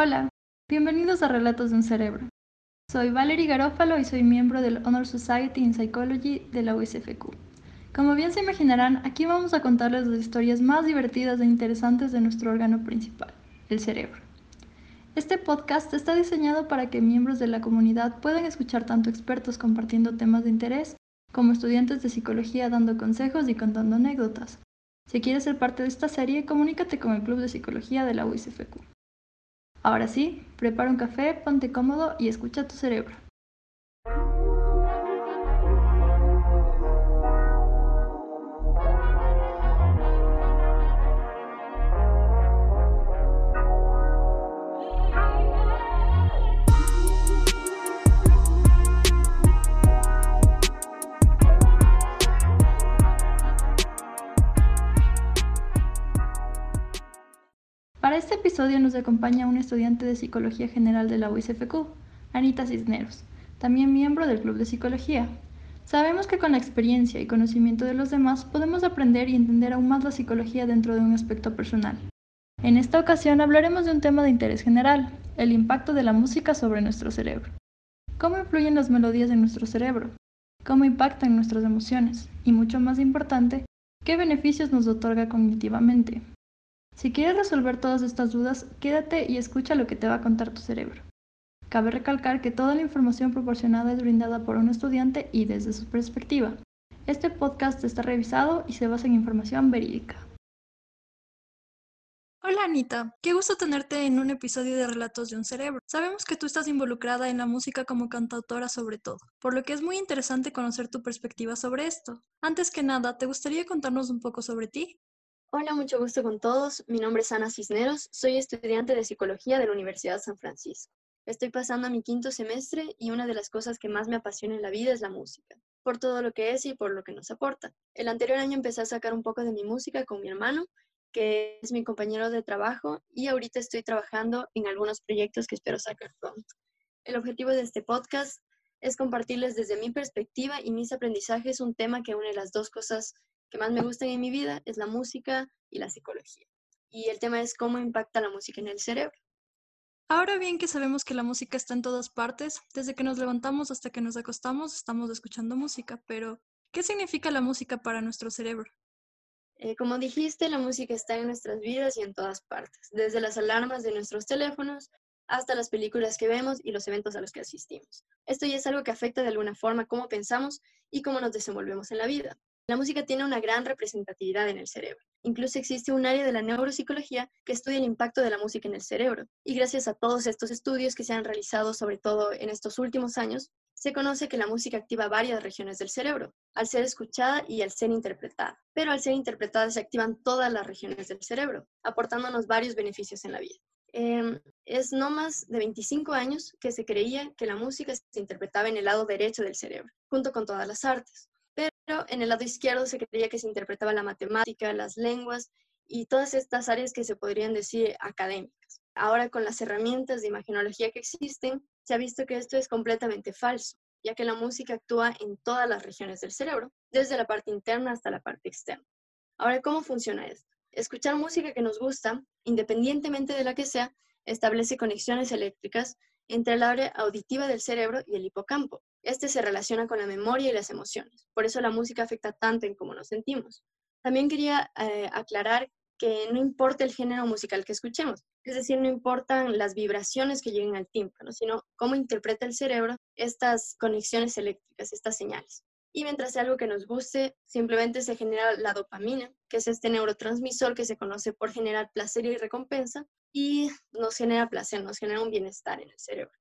Hola, bienvenidos a Relatos de un Cerebro. Soy Valerie Garófalo y soy miembro del Honor Society in Psychology de la USFQ. Como bien se imaginarán, aquí vamos a contarles las historias más divertidas e interesantes de nuestro órgano principal, el cerebro. Este podcast está diseñado para que miembros de la comunidad puedan escuchar tanto expertos compartiendo temas de interés como estudiantes de psicología dando consejos y contando anécdotas. Si quieres ser parte de esta serie, comunícate con el Club de Psicología de la USFQ. Ahora sí, prepara un café, ponte cómodo y escucha tu cerebro. Episodio nos acompaña una estudiante de Psicología General de la UICFQ, Anita Cisneros, también miembro del Club de Psicología. Sabemos que con la experiencia y conocimiento de los demás podemos aprender y entender aún más la psicología dentro de un aspecto personal. En esta ocasión hablaremos de un tema de interés general, el impacto de la música sobre nuestro cerebro. ¿Cómo influyen las melodías en nuestro cerebro? ¿Cómo impactan nuestras emociones? Y mucho más importante, ¿qué beneficios nos otorga cognitivamente? Si quieres resolver todas estas dudas, quédate y escucha lo que te va a contar tu cerebro. Cabe recalcar que toda la información proporcionada es brindada por un estudiante y desde su perspectiva. Este podcast está revisado y se basa en información verídica. Hola Anita, qué gusto tenerte en un episodio de Relatos de un Cerebro. Sabemos que tú estás involucrada en la música como cantautora sobre todo, por lo que es muy interesante conocer tu perspectiva sobre esto. Antes que nada, ¿te gustaría contarnos un poco sobre ti? Hola, mucho gusto con todos. Mi nombre es Ana Cisneros. Soy estudiante de psicología de la Universidad San Francisco. Estoy pasando mi quinto semestre y una de las cosas que más me apasiona en la vida es la música, por todo lo que es y por lo que nos aporta. El anterior año empecé a sacar un poco de mi música con mi hermano, que es mi compañero de trabajo, y ahorita estoy trabajando en algunos proyectos que espero sacar pronto. El objetivo de este podcast es compartirles desde mi perspectiva y mis aprendizajes un tema que une las dos cosas que más me gustan en mi vida es la música y la psicología. Y el tema es cómo impacta la música en el cerebro. Ahora bien que sabemos que la música está en todas partes, desde que nos levantamos hasta que nos acostamos estamos escuchando música, pero ¿qué significa la música para nuestro cerebro? Eh, como dijiste, la música está en nuestras vidas y en todas partes, desde las alarmas de nuestros teléfonos hasta las películas que vemos y los eventos a los que asistimos. Esto ya es algo que afecta de alguna forma cómo pensamos y cómo nos desenvolvemos en la vida. La música tiene una gran representatividad en el cerebro. Incluso existe un área de la neuropsicología que estudia el impacto de la música en el cerebro. Y gracias a todos estos estudios que se han realizado, sobre todo en estos últimos años, se conoce que la música activa varias regiones del cerebro, al ser escuchada y al ser interpretada. Pero al ser interpretada se activan todas las regiones del cerebro, aportándonos varios beneficios en la vida. Em, es no más de 25 años que se creía que la música se interpretaba en el lado derecho del cerebro, junto con todas las artes pero en el lado izquierdo se creía que se interpretaba la matemática, las lenguas y todas estas áreas que se podrían decir académicas. Ahora con las herramientas de imaginología que existen, se ha visto que esto es completamente falso, ya que la música actúa en todas las regiones del cerebro, desde la parte interna hasta la parte externa. Ahora, ¿cómo funciona esto? Escuchar música que nos gusta, independientemente de la que sea, establece conexiones eléctricas entre el área auditiva del cerebro y el hipocampo. Este se relaciona con la memoria y las emociones. Por eso la música afecta tanto en cómo nos sentimos. También quería eh, aclarar que no importa el género musical que escuchemos, es decir, no importan las vibraciones que lleguen al tímpano, sino cómo interpreta el cerebro estas conexiones eléctricas, estas señales. Y mientras sea algo que nos guste, simplemente se genera la dopamina, que es este neurotransmisor que se conoce por generar placer y recompensa, y nos genera placer, nos genera un bienestar en el cerebro.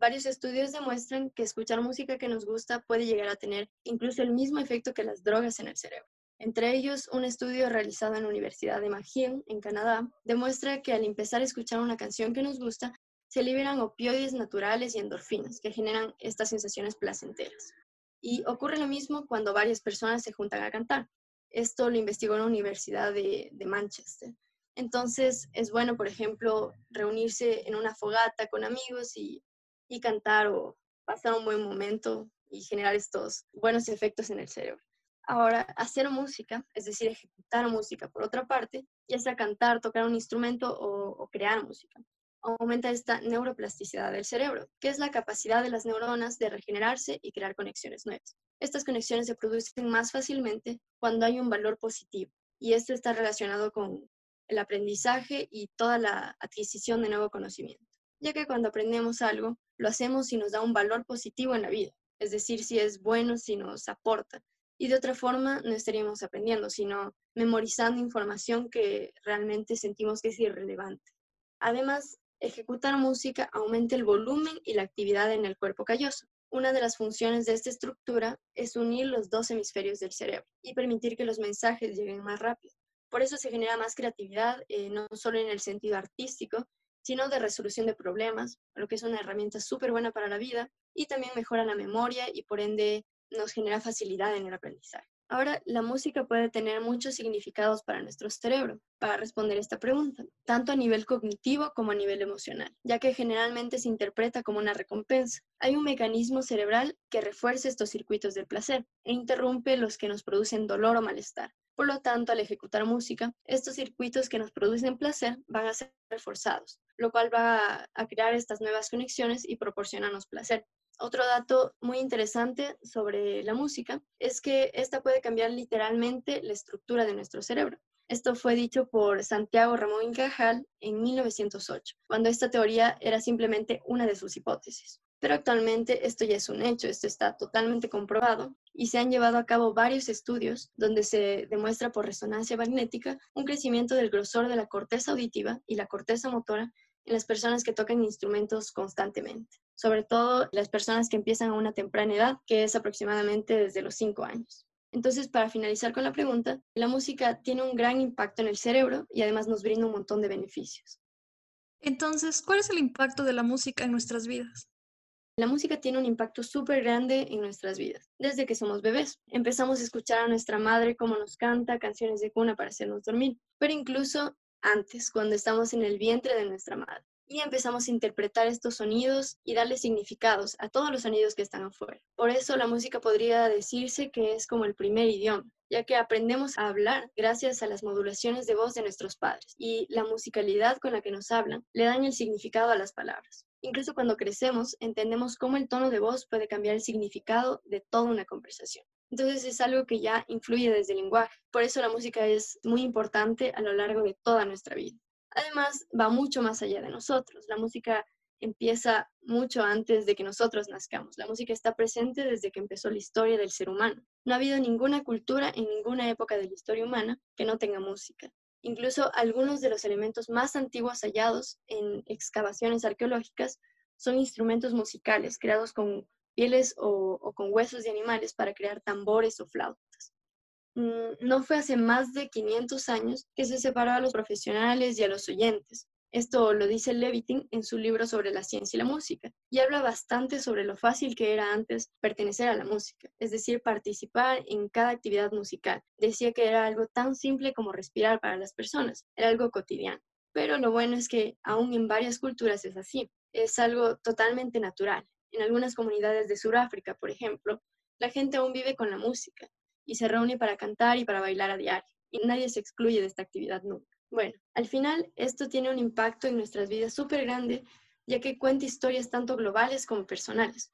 Varios estudios demuestran que escuchar música que nos gusta puede llegar a tener incluso el mismo efecto que las drogas en el cerebro. Entre ellos, un estudio realizado en la Universidad de McGill, en Canadá, demuestra que al empezar a escuchar una canción que nos gusta, se liberan opioides naturales y endorfinas que generan estas sensaciones placenteras. Y ocurre lo mismo cuando varias personas se juntan a cantar. Esto lo investigó la Universidad de, de Manchester. Entonces, es bueno, por ejemplo, reunirse en una fogata con amigos y, y cantar o pasar un buen momento y generar estos buenos efectos en el cerebro. Ahora, hacer música, es decir, ejecutar música por otra parte, ya sea cantar, tocar un instrumento o, o, crear música. aumenta esta neuroplasticidad del cerebro, que es la capacidad de las neuronas de regenerarse y crear conexiones nuevas. Estas conexiones se producen más fácilmente cuando hay un valor positivo, y esto está relacionado con el aprendizaje y toda la adquisición de nuevo conocimiento, ya que cuando aprendemos algo, lo hacemos si nos da un valor positivo en la vida, es decir, si es bueno, si nos aporta, y de otra forma no estaríamos aprendiendo, sino memorizando información que realmente sentimos que es irrelevante. Además, ejecutar música aumenta el volumen y la actividad en el cuerpo calloso. Una de las funciones de esta estructura es unir los dos hemisferios del cerebro y permitir que los mensajes lleguen más rápido. Por eso se genera más creatividad, eh, no solo en el sentido artístico, sino de resolución de problemas, lo que es una herramienta súper buena para la vida y también mejora la memoria y por ende nos genera facilidad en el aprendizaje. Ahora, la música puede tener muchos significados para nuestro cerebro, para responder esta pregunta, tanto a nivel cognitivo como a nivel emocional, ya que generalmente se interpreta como una recompensa. Hay un mecanismo cerebral que refuerza estos circuitos del placer e interrumpe los que nos producen dolor o malestar. Por lo tanto, al ejecutar música, estos circuitos que nos producen placer van a ser reforzados, lo cual va a crear estas nuevas conexiones y proporcionarnos placer. Otro dato muy interesante sobre la música es que esta puede cambiar literalmente la estructura de nuestro cerebro. Esto fue dicho por Santiago Ramón Cajal en 1908, cuando esta teoría era simplemente una de sus hipótesis. Pero actualmente esto ya es un hecho, esto está totalmente comprobado y se han llevado a cabo varios estudios donde se demuestra por resonancia magnética un crecimiento del grosor de la corteza auditiva y la corteza motora en las personas que tocan instrumentos constantemente sobre todo las personas que empiezan a una temprana edad, que es aproximadamente desde los 5 años. Entonces, para finalizar con la pregunta, la música tiene un gran impacto en el cerebro y además nos brinda un montón de beneficios. Entonces, ¿cuál es el impacto de la música en nuestras vidas? La música tiene un impacto súper grande en nuestras vidas, desde que somos bebés. Empezamos a escuchar a nuestra madre cómo nos canta canciones de cuna para hacernos dormir, pero incluso antes, cuando estamos en el vientre de nuestra madre y empezamos a interpretar estos sonidos y darle significados a todos los sonidos que están afuera. Por eso la música podría decirse que es como el primer idioma, ya que aprendemos a hablar gracias a las modulaciones de voz de nuestros padres y la musicalidad con la que nos hablan le dan el significado a las palabras. Incluso cuando crecemos, entendemos cómo el tono de voz puede cambiar el significado de toda una conversación. Entonces es algo que ya influye desde el lenguaje. Por eso la música es muy importante a lo largo de toda nuestra vida. Además, va mucho más allá de nosotros. La música empieza mucho antes de que nosotros nazcamos. La música está presente desde que empezó la historia del ser humano. No ha habido ninguna cultura en ninguna época de la historia humana que no tenga música. Incluso algunos de los elementos más antiguos hallados en excavaciones arqueológicas son instrumentos musicales creados con pieles o, con huesos de animales para crear tambores o flautas. Mm, no fue hace más de 500 años que se separó a los profesionales y a los oyentes. Esto lo dice Levitin en su libro sobre la ciencia y la música, y habla bastante sobre lo fácil que era antes pertenecer a la música, es decir, participar en cada actividad musical. Decía que era algo tan simple como respirar para las personas, era algo cotidiano. Pero lo bueno es que aún en varias culturas es así, es algo totalmente natural. En algunas comunidades de Sudáfrica, por ejemplo, la gente aún vive con la música y se reúne para cantar y para bailar a diario. Y nadie se excluye de esta actividad nunca. Bueno, al final esto tiene un impacto en nuestras vidas súper grande, ya que cuenta historias tanto globales como personales.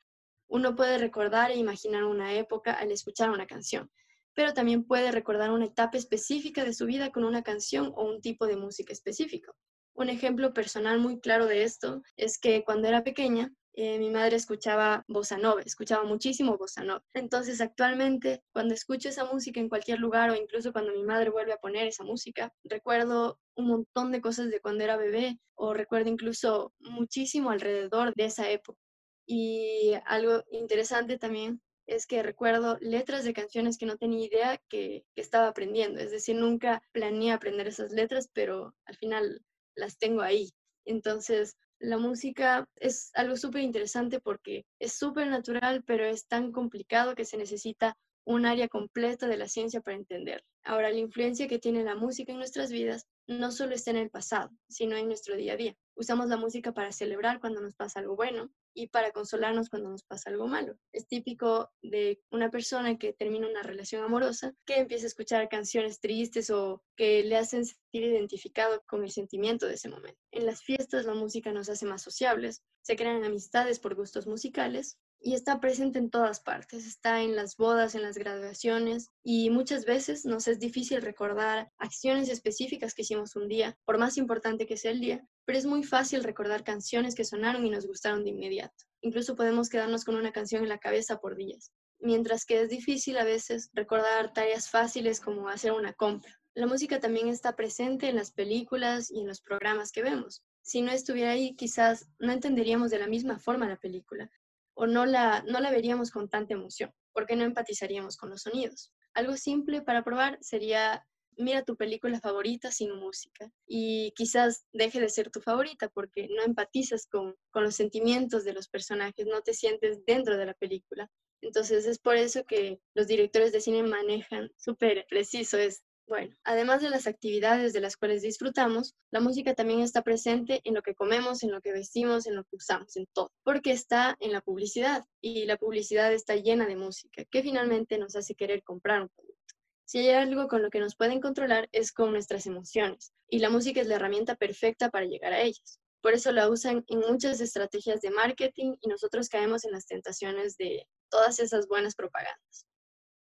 Uno puede recordar e imaginar una época al escuchar una canción, pero también puede recordar una etapa específica de su vida con una canción o un tipo de música específico. Un ejemplo personal muy claro de esto es que cuando era pequeña eh, mi madre escuchaba bossa nova, escuchaba muchísimo bossa nova. Entonces, actualmente, cuando escucho esa música en cualquier lugar o incluso cuando mi madre vuelve a poner esa música, recuerdo un montón de cosas de cuando era bebé o recuerdo incluso muchísimo alrededor de esa época. Y algo interesante también es que recuerdo letras de canciones que no tenía idea que, que estaba aprendiendo. Es decir, nunca planeé aprender esas letras, pero al final las tengo ahí. Entonces, la música es algo súper interesante porque es súper natural, pero es tan complicado que se necesita un área completa de la ciencia para entender. Ahora, la influencia que tiene la música en nuestras vidas no solo está en el pasado, sino en nuestro día a día. Usamos la música para celebrar cuando nos pasa algo bueno y para consolarnos cuando nos pasa algo malo. Es típico de una persona que termina una relación amorosa que empieza a escuchar canciones tristes o que le hacen sentir identificado con el sentimiento de ese momento. En las fiestas la música nos hace más sociables, se crean amistades por gustos musicales y está presente en todas partes, está en las bodas, en las graduaciones y muchas veces nos es difícil recordar acciones específicas que hicimos un día, por más importante que sea el día, pero es muy fácil recordar canciones que sonaron y nos gustaron de inmediato. Incluso podemos quedarnos con una canción en la cabeza por días, mientras que es difícil a veces recordar tareas fáciles como hacer una compra. La música también está presente en las películas y en los programas que vemos. Si no estuviera ahí, quizás no entenderíamos de la misma forma la película, o no la, no la veríamos con tanta emoción, porque no empatizaríamos con los sonidos. Algo simple para probar sería mira tu película favorita sin música y quizás deje de ser tu favorita porque no empatizas con, con los sentimientos de los personajes, no te sientes dentro de la película. Entonces es por eso que los directores de cine manejan súper preciso es bueno, además de las actividades de las cuales disfrutamos, la música también está presente en lo que comemos, en lo que vestimos, en lo que usamos, en todo, porque está en la publicidad y la publicidad está llena de música que finalmente nos hace querer comprar un producto. Si hay algo con lo que nos pueden controlar es con nuestras emociones y la música es la herramienta perfecta para llegar a ellas. Por eso la usan en muchas estrategias de marketing y nosotros caemos en las tentaciones de todas esas buenas propagandas.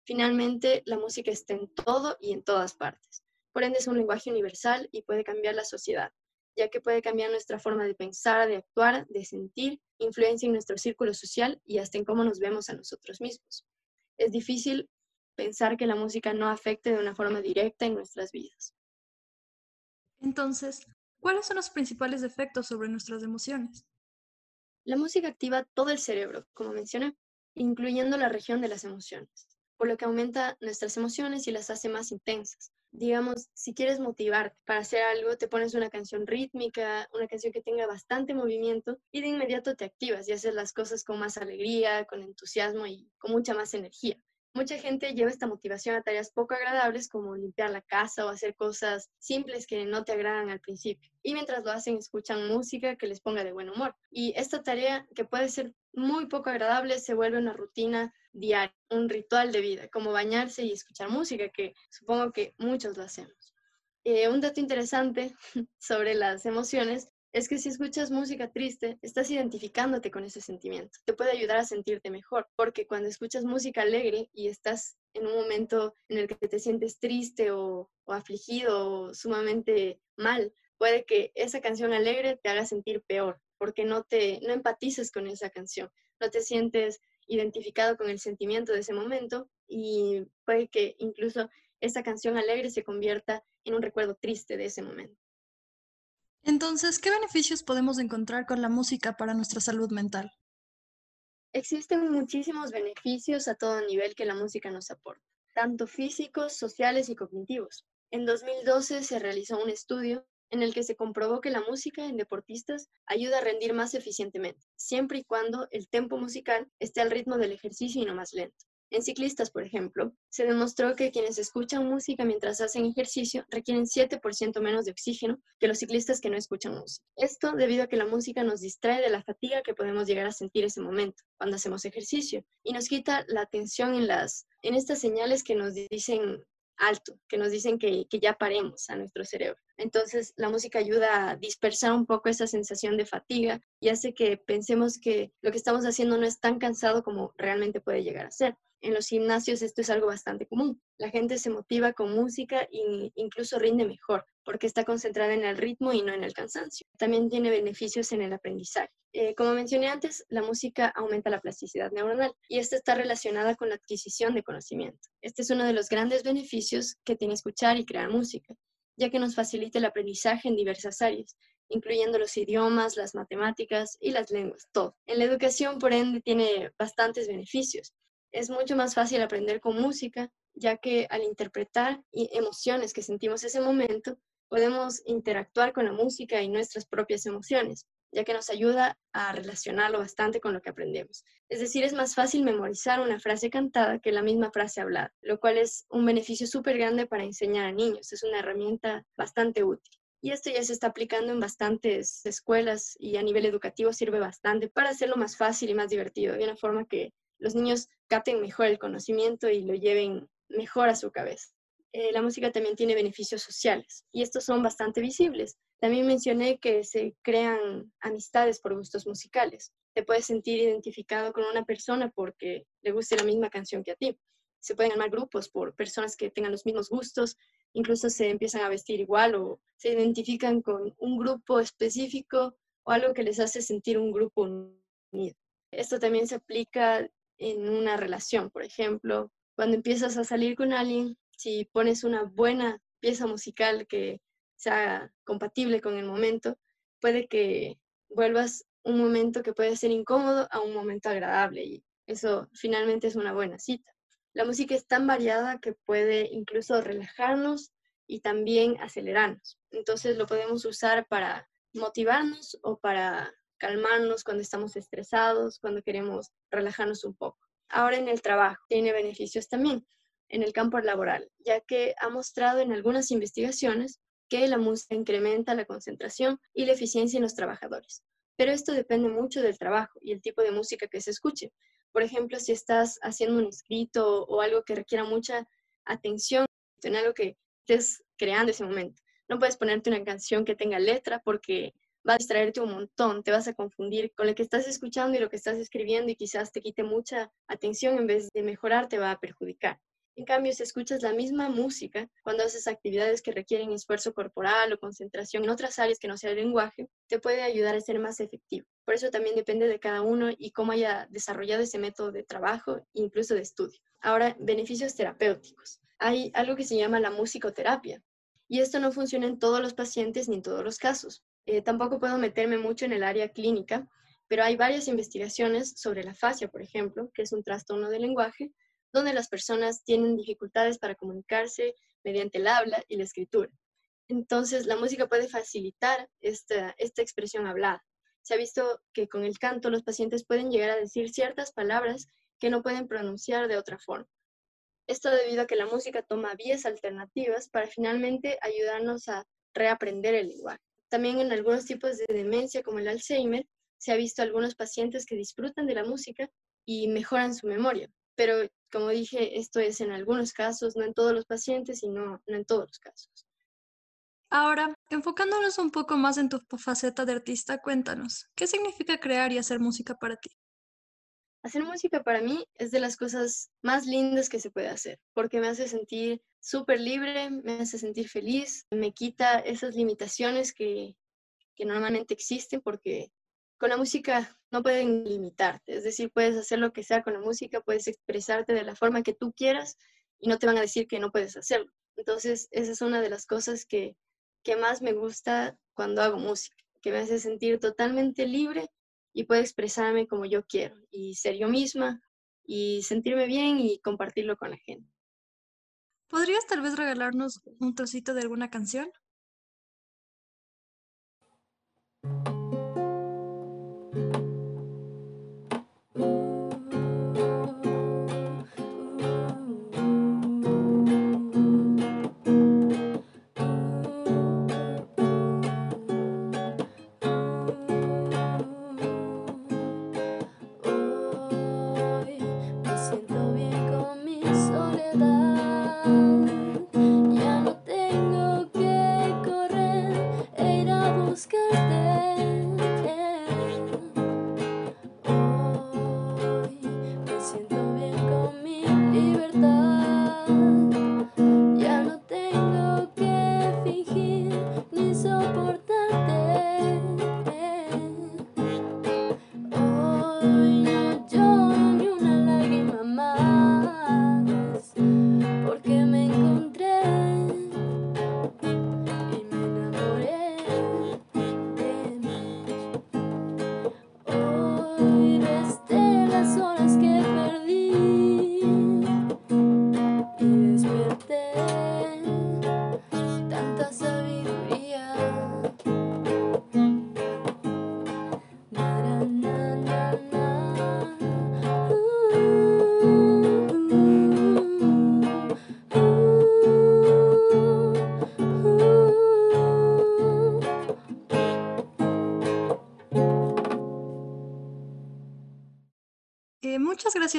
Finalmente, la música está en todo y en todas partes. Por ende, es un lenguaje universal y puede cambiar la sociedad, ya que puede cambiar nuestra forma de pensar, de actuar, de sentir, influencia en nuestro círculo social y hasta en cómo nos vemos a nosotros mismos. Es difícil pensar que la música no afecte de una forma directa en nuestras vidas. Entonces, ¿cuáles son los principales efectos sobre nuestras emociones? La música activa todo el cerebro, como mencioné, incluyendo la región de las emociones por lo que aumenta nuestras emociones y las hace más intensas. Digamos, si quieres motivarte para hacer algo, te pones una canción rítmica, una canción que tenga bastante movimiento y de inmediato te activas y haces las cosas con más alegría, con entusiasmo y con mucha más energía. Mucha gente lleva esta motivación a tareas poco agradables como limpiar la casa o hacer cosas simples que no te agradan al principio. Y mientras lo hacen, escuchan música que les ponga de buen humor. Y esta tarea, que puede ser muy poco agradable, se vuelve una rutina diaria, un ritual de vida, como bañarse y escuchar música, que supongo que muchos lo hacemos. Eh, un dato interesante sobre las emociones es que si escuchas música triste, estás identificándote con ese sentimiento. Te puede ayudar a sentirte mejor, porque cuando escuchas música alegre y estás en un momento en el que te sientes triste o, afligido o sumamente mal, puede que esa canción alegre te haga sentir peor, porque no te no empatizas con esa canción, no te sientes identificado con el sentimiento de ese momento y puede que incluso esa canción alegre se convierta en un recuerdo triste de ese momento. Entonces, ¿qué beneficios podemos encontrar con la música para nuestra salud mental? Existen muchísimos beneficios a todo nivel que la música nos aporta, tanto físicos, sociales y cognitivos. En 2012 se realizó un estudio en el que se comprobó que la música en deportistas ayuda a rendir más eficientemente, siempre y cuando el tempo musical esté al ritmo del ejercicio y no más lento. En ciclistas, por ejemplo, se demostró que quienes escuchan música mientras hacen ejercicio requieren 7% menos de oxígeno que los ciclistas que no escuchan música. Esto debido a que la música nos distrae de la fatiga que podemos llegar a sentir ese momento cuando hacemos ejercicio y nos quita la atención en, las, en estas señales que nos dicen alto, que nos dicen que, que ya paremos a nuestro cerebro. Entonces, la música ayuda a dispersar un poco esa sensación de fatiga y hace que pensemos que lo que estamos haciendo no es tan cansado como realmente puede llegar a ser. En los gimnasios esto es algo bastante común. La gente se motiva con música e incluso rinde mejor porque está concentrada en el ritmo y no en el cansancio. También tiene beneficios en el aprendizaje. Eh, como mencioné antes, la música aumenta la plasticidad neuronal y esta está relacionada con la adquisición de conocimiento. Este es uno de los grandes beneficios que tiene escuchar y crear música ya que nos facilita el aprendizaje en diversas áreas, incluyendo los idiomas, las matemáticas y las lenguas, todo. En la educación, por ende, tiene bastantes beneficios. Es mucho más fácil aprender con música, ya que al interpretar emociones que sentimos ese momento, podemos interactuar con la música y nuestras propias emociones, ya que nos ayuda a relacionarlo bastante con lo que aprendemos. Es decir, es más fácil memorizar una frase cantada que la misma frase hablada, lo cual es un beneficio súper grande para enseñar a niños. Es una herramienta bastante útil. Y esto ya se está aplicando en bastantes escuelas y a nivel educativo sirve bastante para hacerlo más fácil y más divertido, de una forma que los niños capten mejor el conocimiento y lo lleven mejor a su cabeza. Eh, la música también tiene beneficios sociales y estos son bastante visibles. También mencioné que se crean amistades por gustos musicales. Te puedes sentir identificado con una persona porque le guste la misma canción que a ti. Se pueden armar grupos por personas que tengan los mismos gustos, incluso se empiezan a vestir igual o se identifican con un grupo específico o algo que les hace sentir un grupo unido. Esto también se aplica en una relación, por ejemplo, cuando empiezas a salir con alguien, si pones una buena pieza musical que sea compatible con el momento, puede que vuelvas un momento que puede ser incómodo a un momento agradable y eso finalmente es una buena cita. La música es tan variada que puede incluso relajarnos y también acelerarnos. Entonces lo podemos usar para motivarnos o para calmarnos cuando estamos estresados, cuando queremos relajarnos un poco. Ahora en el trabajo tiene beneficios también en el campo laboral, ya que ha mostrado en algunas investigaciones que la música incrementa la concentración y la eficiencia en los trabajadores. Pero esto depende mucho del trabajo y el tipo de música que se escuche. Por ejemplo, si estás haciendo un escrito o algo que requiera mucha atención en algo que estés creando ese momento. No puedes ponerte una canción que tenga letra porque va a distraerte un montón, te vas a confundir con lo que estás escuchando y lo que estás escribiendo y quizás te quite mucha atención en vez de mejorar, te va a perjudicar. En cambio, si escuchas la misma música cuando haces actividades que requieren esfuerzo corporal o concentración en otras áreas que no sea el lenguaje, te puede ayudar a ser más efectivo. Por eso también depende de cada uno y cómo haya desarrollado ese método de trabajo, incluso de estudio. Ahora, beneficios terapéuticos. Hay algo que se llama la musicoterapia. Y esto no funciona en todos los pacientes ni en todos los casos. Eh, tampoco puedo meterme mucho en el área clínica, pero hay varias investigaciones sobre la fascia, por ejemplo, que es un trastorno del lenguaje, donde las personas tienen dificultades para comunicarse mediante el habla y la escritura. Entonces, la música puede facilitar esta, esta expresión hablada. Se ha visto que con el canto los pacientes pueden llegar a decir ciertas palabras que no pueden pronunciar de otra forma. Esto debido a que la música toma vías alternativas para finalmente ayudarnos a reaprender el lenguaje. También en algunos tipos de demencia como el Alzheimer, se ha visto algunos pacientes que disfrutan de la música y mejoran su memoria. Pero como dije, esto es en algunos casos, no en todos los pacientes y no, no en todos los casos. Ahora, enfocándonos un poco más en tu faceta de artista, cuéntanos, ¿qué significa crear y hacer música para ti? Hacer música para mí es de las cosas más lindas que se puede hacer, porque me hace sentir súper libre, me hace sentir feliz, me quita esas limitaciones que, que normalmente existen, porque con la música no pueden limitarte, es decir, puedes hacer lo que sea con la música, puedes expresarte de la forma que tú quieras y no te van a decir que no puedes hacerlo. Entonces, esa es una de las cosas que, que más me gusta cuando hago música, que me hace sentir totalmente libre y puedo expresarme como yo quiero y ser yo misma y sentirme bien y compartirlo con la gente. ¿Podrías tal vez regalarnos un trocito de alguna canción?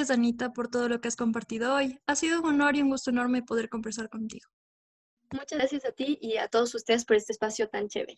Anita, por todo lo que has compartido hoy. Ha sido un honor y un gusto enorme poder conversar contigo. Muchas gracias a ti y a todos ustedes por este espacio tan chévere.